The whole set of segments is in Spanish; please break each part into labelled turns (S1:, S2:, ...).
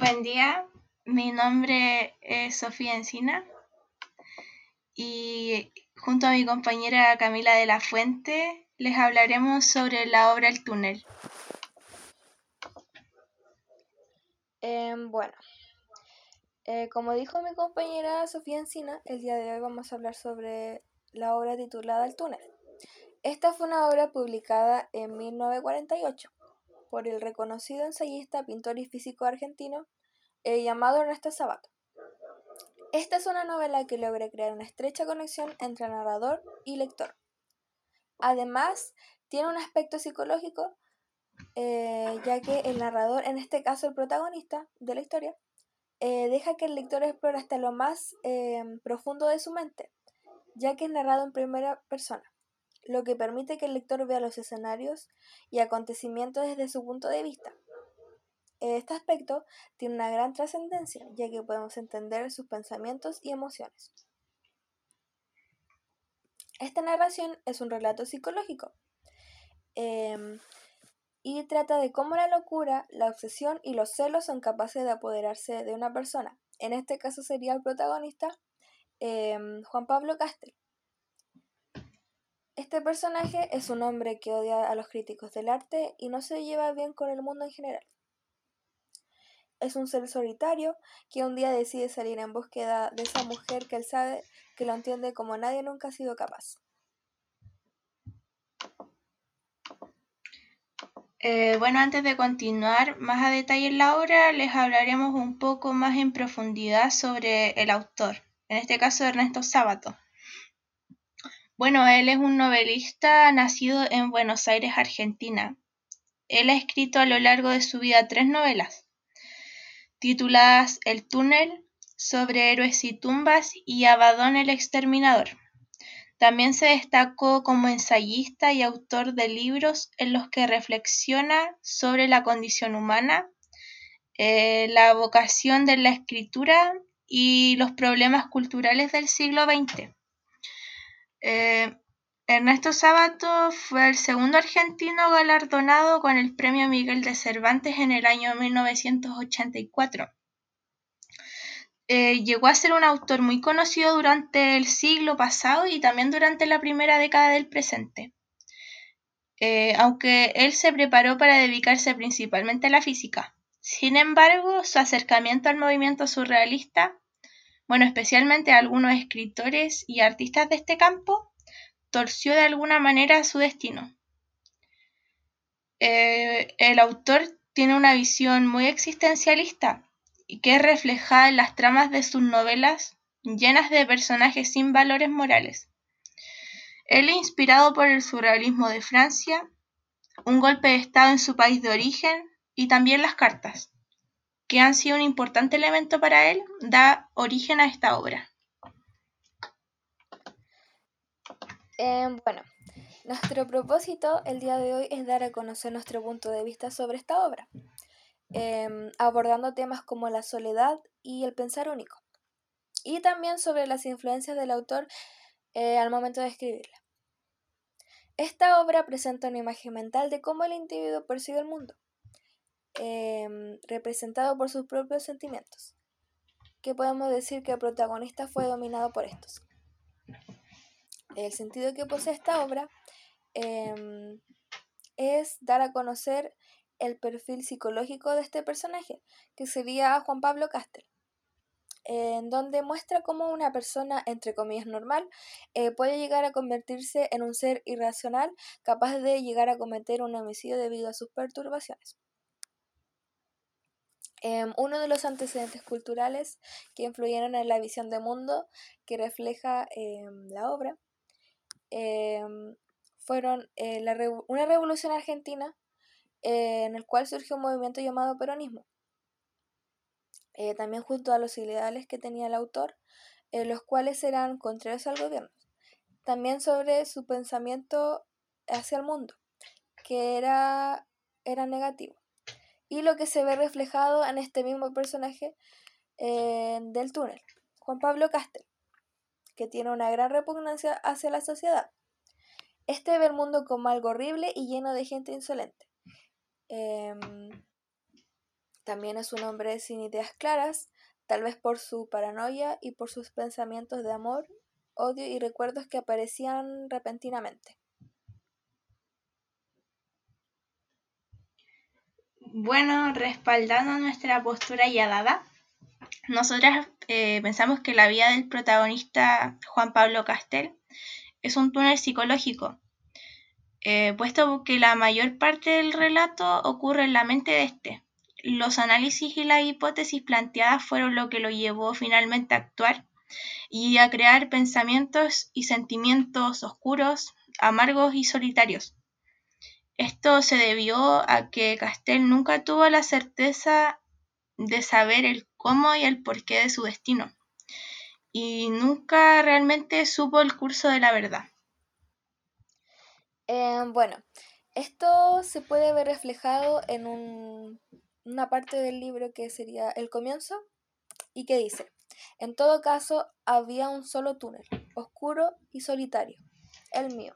S1: Buen día, mi nombre es Sofía Encina y junto a mi compañera Camila de la Fuente les hablaremos sobre la obra El túnel.
S2: Em, bueno, eh, como dijo mi compañera Sofía Encina, el día de hoy vamos a hablar sobre la obra titulada El túnel. Esta fue una obra publicada en 1948 por el reconocido ensayista, pintor y físico argentino eh, llamado Ernesto Sabato. Esta es una novela que logra crear una estrecha conexión entre narrador y lector. Además, tiene un aspecto psicológico, eh, ya que el narrador, en este caso el protagonista de la historia, eh, deja que el lector explore hasta lo más profundo de su mente, ya que es narrado en primera persona lo que permite que el lector vea los escenarios y acontecimientos desde su punto de vista. Este aspecto tiene una gran trascendencia, ya que podemos entender sus pensamientos y emociones. Esta narración es un relato psicológico em, y trata de cómo la locura, la obsesión y los celos son capaces de apoderarse de una persona. En este caso sería el protagonista em, Juan Pablo Castel. Este personaje es un hombre que odia a los críticos del arte y no se lleva bien con el mundo en general. Es un ser solitario que un día decide salir en búsqueda de esa mujer que él sabe que lo entiende como nadie nunca ha sido capaz.
S1: Eh, bueno, antes de continuar más a detalle en la obra, les hablaremos un poco más en profundidad sobre el autor, en este caso Ernesto Sábato. Bueno, él es un novelista nacido en Buenos Aires, Argentina. Él ha escrito a lo largo de su vida tres novelas, tituladas El túnel, sobre héroes y tumbas y Abadón el exterminador. También se destacó como ensayista y autor de libros en los que reflexiona sobre la condición humana, eh, la vocación de la escritura y los problemas culturales del siglo XX. Eh, Ernesto Sábato fue el segundo argentino galardonado con el Premio Miguel de Cervantes en el año 1984. Eh, llegó a ser un autor muy conocido durante el siglo pasado y también durante la primera década del presente. Eh, aunque él se preparó para dedicarse principalmente a la física. Sin embargo, su acercamiento al movimiento surrealista bueno, especialmente algunos escritores y artistas de este campo, torció de alguna manera su destino. Eh, el autor tiene una visión muy existencialista y que es reflejada en las tramas de sus novelas llenas de personajes sin valores morales. Él, inspirado por el surrealismo de Francia, un golpe de Estado en su país de origen y también las cartas que han sido un importante elemento para él, da origen a esta obra.
S2: Em, bueno, nuestro propósito el día de hoy es dar a conocer nuestro punto de vista sobre esta obra, em, abordando temas como la soledad y el pensar único, y también sobre las influencias del autor eh, al momento de escribirla. Esta obra presenta una imagen mental de cómo el individuo percibe el mundo Em, representado por sus propios sentimientos, que podemos decir que el protagonista fue dominado por estos. El sentido que posee esta obra em, es dar a conocer el perfil psicológico de este personaje, que sería Juan Pablo Castel, en donde muestra cómo una persona, entre comillas, normal, eh, puede llegar a convertirse en un ser irracional capaz de llegar a cometer un homicidio debido a sus perturbaciones. Em, uno de los antecedentes culturales que influyeron en la visión de mundo que refleja em, la obra em, fueron eh, una revolución argentina eh, en el cual surgió un movimiento llamado peronismo. Eh, también junto a los ideales que tenía el autor, los cuales eran contrarios al gobierno. También sobre su pensamiento hacia el mundo, que era, era negativo y lo que se ve reflejado en este mismo personaje del túnel, Juan Pablo Castel, que tiene una gran repugnancia hacia la sociedad. Este ve el mundo como algo horrible y lleno de gente insolente. Em, también es un hombre sin ideas claras, tal vez por su paranoia y por sus pensamientos de amor, odio y recuerdos que aparecían repentinamente.
S1: Bueno, respaldando nuestra postura ya dada, nosotras eh, pensamos que la vida del protagonista Juan Pablo Castel es un túnel psicológico, eh, puesto que la mayor parte del relato ocurre en la mente de este. Los análisis y las hipótesis planteadas fueron lo que lo llevó finalmente a actuar y a crear pensamientos y sentimientos oscuros, amargos y solitarios. Esto se debió a que Castel nunca tuvo la certeza de saber el cómo y el porqué de su destino, y nunca realmente supo el curso de la verdad.
S2: Em, bueno, esto se puede ver reflejado en una parte del libro que sería el comienzo y que dice, en todo caso había un solo túnel, oscuro y solitario, el mío.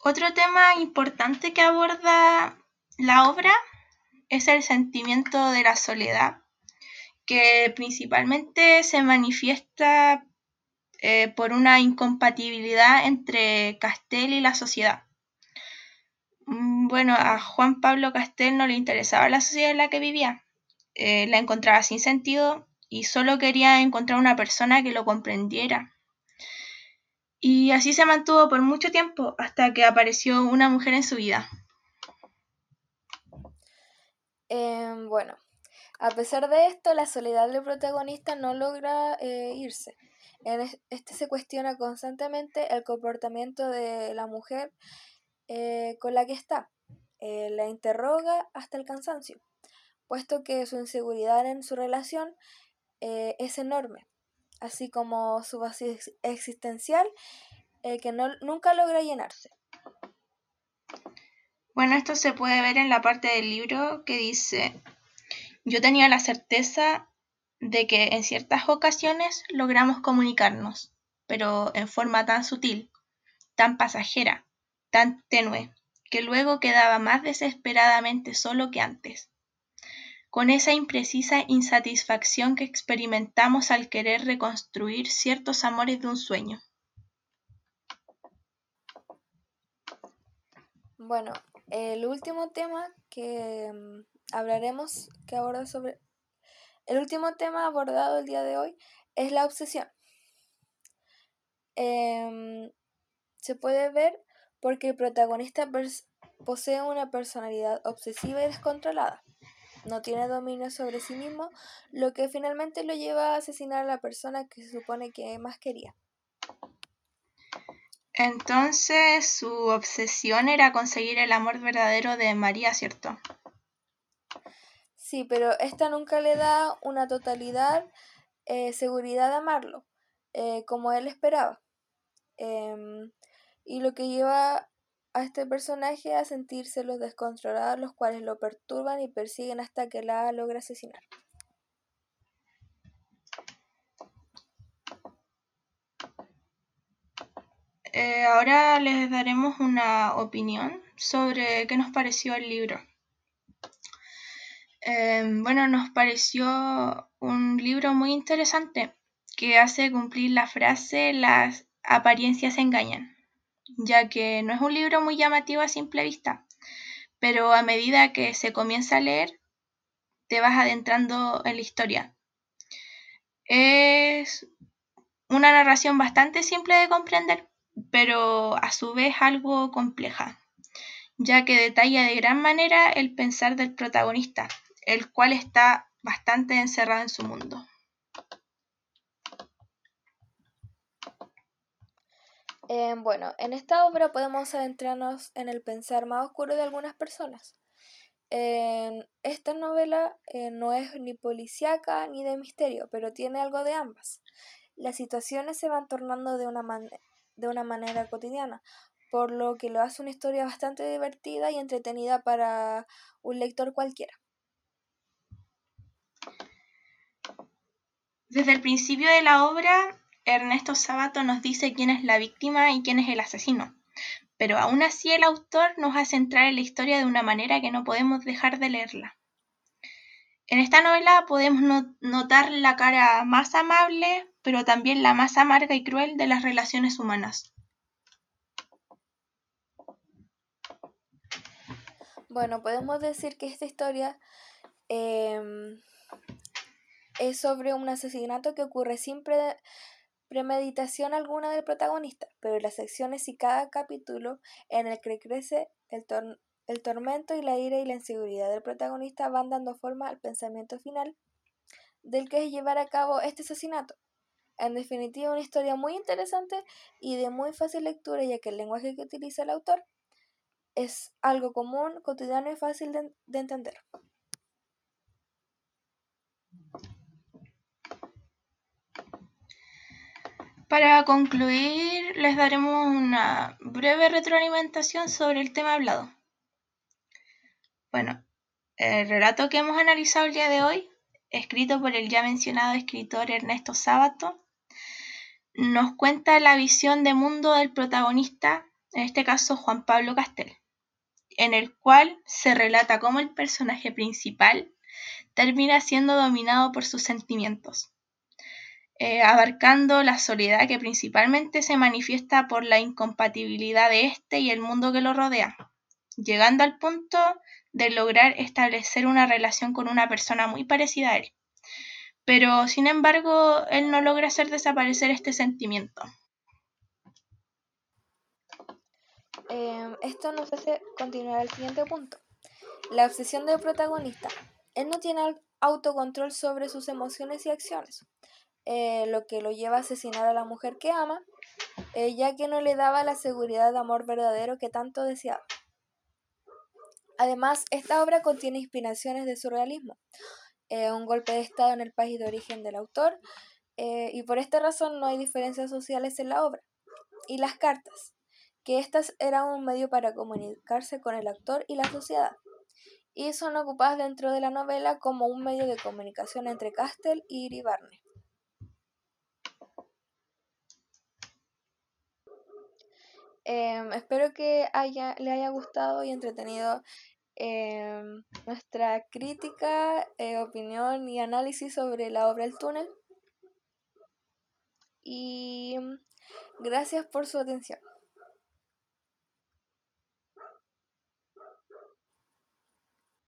S1: Otro tema importante que aborda la obra es el sentimiento de la soledad, que principalmente se manifiesta eh, por una incompatibilidad entre Castel y la sociedad. Mm, bueno, a Juan Pablo Castel no le interesaba la sociedad en la que vivía, eh, la encontraba sin sentido y solo quería encontrar una persona que lo comprendiera. Y así se mantuvo por mucho tiempo hasta que apareció una mujer en su vida.
S2: Em, bueno, a pesar de esto, la soledad del protagonista no logra eh, irse. En este se cuestiona constantemente el comportamiento de la mujer eh, con la que está. Eh, la interroga hasta el cansancio, puesto que su inseguridad en su relación es enorme así como su vacío existencial eh, que no, nunca logra llenarse.
S1: Bueno, esto se puede ver en la parte del libro que dice, yo tenía la certeza de que en ciertas ocasiones logramos comunicarnos, pero en forma tan sutil, tan pasajera, tan tenue, que luego quedaba más desesperadamente solo que antes con esa imprecisa insatisfacción que experimentamos al querer reconstruir ciertos amores de un sueño.
S2: Bueno, el último tema que mm, hablaremos, que aborda sobre... El último tema abordado el día de hoy es la obsesión. Em, se puede ver porque el protagonista posee una personalidad obsesiva y descontrolada no tiene dominio sobre sí mismo, lo que finalmente lo lleva a asesinar a la persona que se supone que más quería.
S1: Entonces su obsesión era conseguir el amor verdadero de María, ¿cierto?
S2: Sí, pero esta nunca le da una totalidad eh, seguridad de amarlo, eh, como él esperaba. Em, y lo que lleva a este personaje a sentirse los descontrolados, los cuales lo perturban y persiguen hasta que la logra asesinar.
S1: Eh, ahora les daremos una opinión sobre qué nos pareció el libro. Eh, bueno, nos pareció un libro muy interesante que hace cumplir la frase las apariencias engañan ya que no es un libro muy llamativo a simple vista, pero a medida que se comienza a leer, te vas adentrando en la historia. Es una narración bastante simple de comprender, pero a su vez algo compleja, ya que detalla de gran manera el pensar del protagonista, el cual está bastante encerrado en su mundo.
S2: Em, bueno, en esta obra podemos adentrarnos en el pensar más oscuro de algunas personas. esta novela eh, no es ni policíaca ni de misterio, pero tiene algo de ambas. Las situaciones se van tornando de una, de una manera cotidiana, por lo que lo hace una historia bastante divertida y entretenida para un lector cualquiera.
S1: Desde el principio de la obra Ernesto Sábato nos dice quién es la víctima y quién es el asesino. pero aún así el autor nos hace entrar en la historia de una manera que no podemos dejar de leerla. En esta novela podemos notar la cara más amable, pero también la más amarga y cruel de las relaciones humanas.
S2: Bueno, podemos decir que esta historia em, es sobre un asesinato que ocurre sin premeditación alguna del protagonista, pero las secciones y cada capítulo en el que crece el, tormento y la ira y la inseguridad del protagonista van dando forma al pensamiento final del que es llevar a cabo este asesinato. En definitiva, una historia muy interesante y de muy fácil lectura, ya que el lenguaje que utiliza el autor es algo común, cotidiano y fácil de entender.
S1: Para concluir, les daremos una breve retroalimentación sobre el tema hablado. Bueno, el relato que hemos analizado el día de hoy, escrito por el ya mencionado escritor Ernesto Sábato, nos cuenta la visión de mundo del protagonista, en este caso Juan Pablo Castel, en el cual se relata cómo el personaje principal termina siendo dominado por sus sentimientos, eh, abarcando la soledad que principalmente se manifiesta por la incompatibilidad de éste y el mundo que lo rodea, llegando al punto de lograr establecer una relación con una persona muy parecida a él. Pero, sin embargo, él no logra hacer desaparecer este sentimiento.
S2: Em, esto nos hace continuar al siguiente punto. La obsesión del protagonista. Él no tiene autocontrol sobre sus emociones y acciones, eh, lo que lo lleva a asesinar a la mujer que ama, ya que no le daba la seguridad de amor verdadero que tanto deseaba. Además, esta obra contiene inspiraciones de surrealismo, eh, un golpe de Estado en el país de origen del autor, eh, y por esta razón no hay diferencias sociales en la obra. Y las cartas, que estas eran un medio para comunicarse con el autor y la sociedad, y son ocupadas dentro de la novela como un medio de comunicación entre Castell y Iribarne. Em, espero que haya, le haya gustado y entretenido em, nuestra crítica, eh, opinión y análisis sobre la obra El túnel. Y gracias por su atención.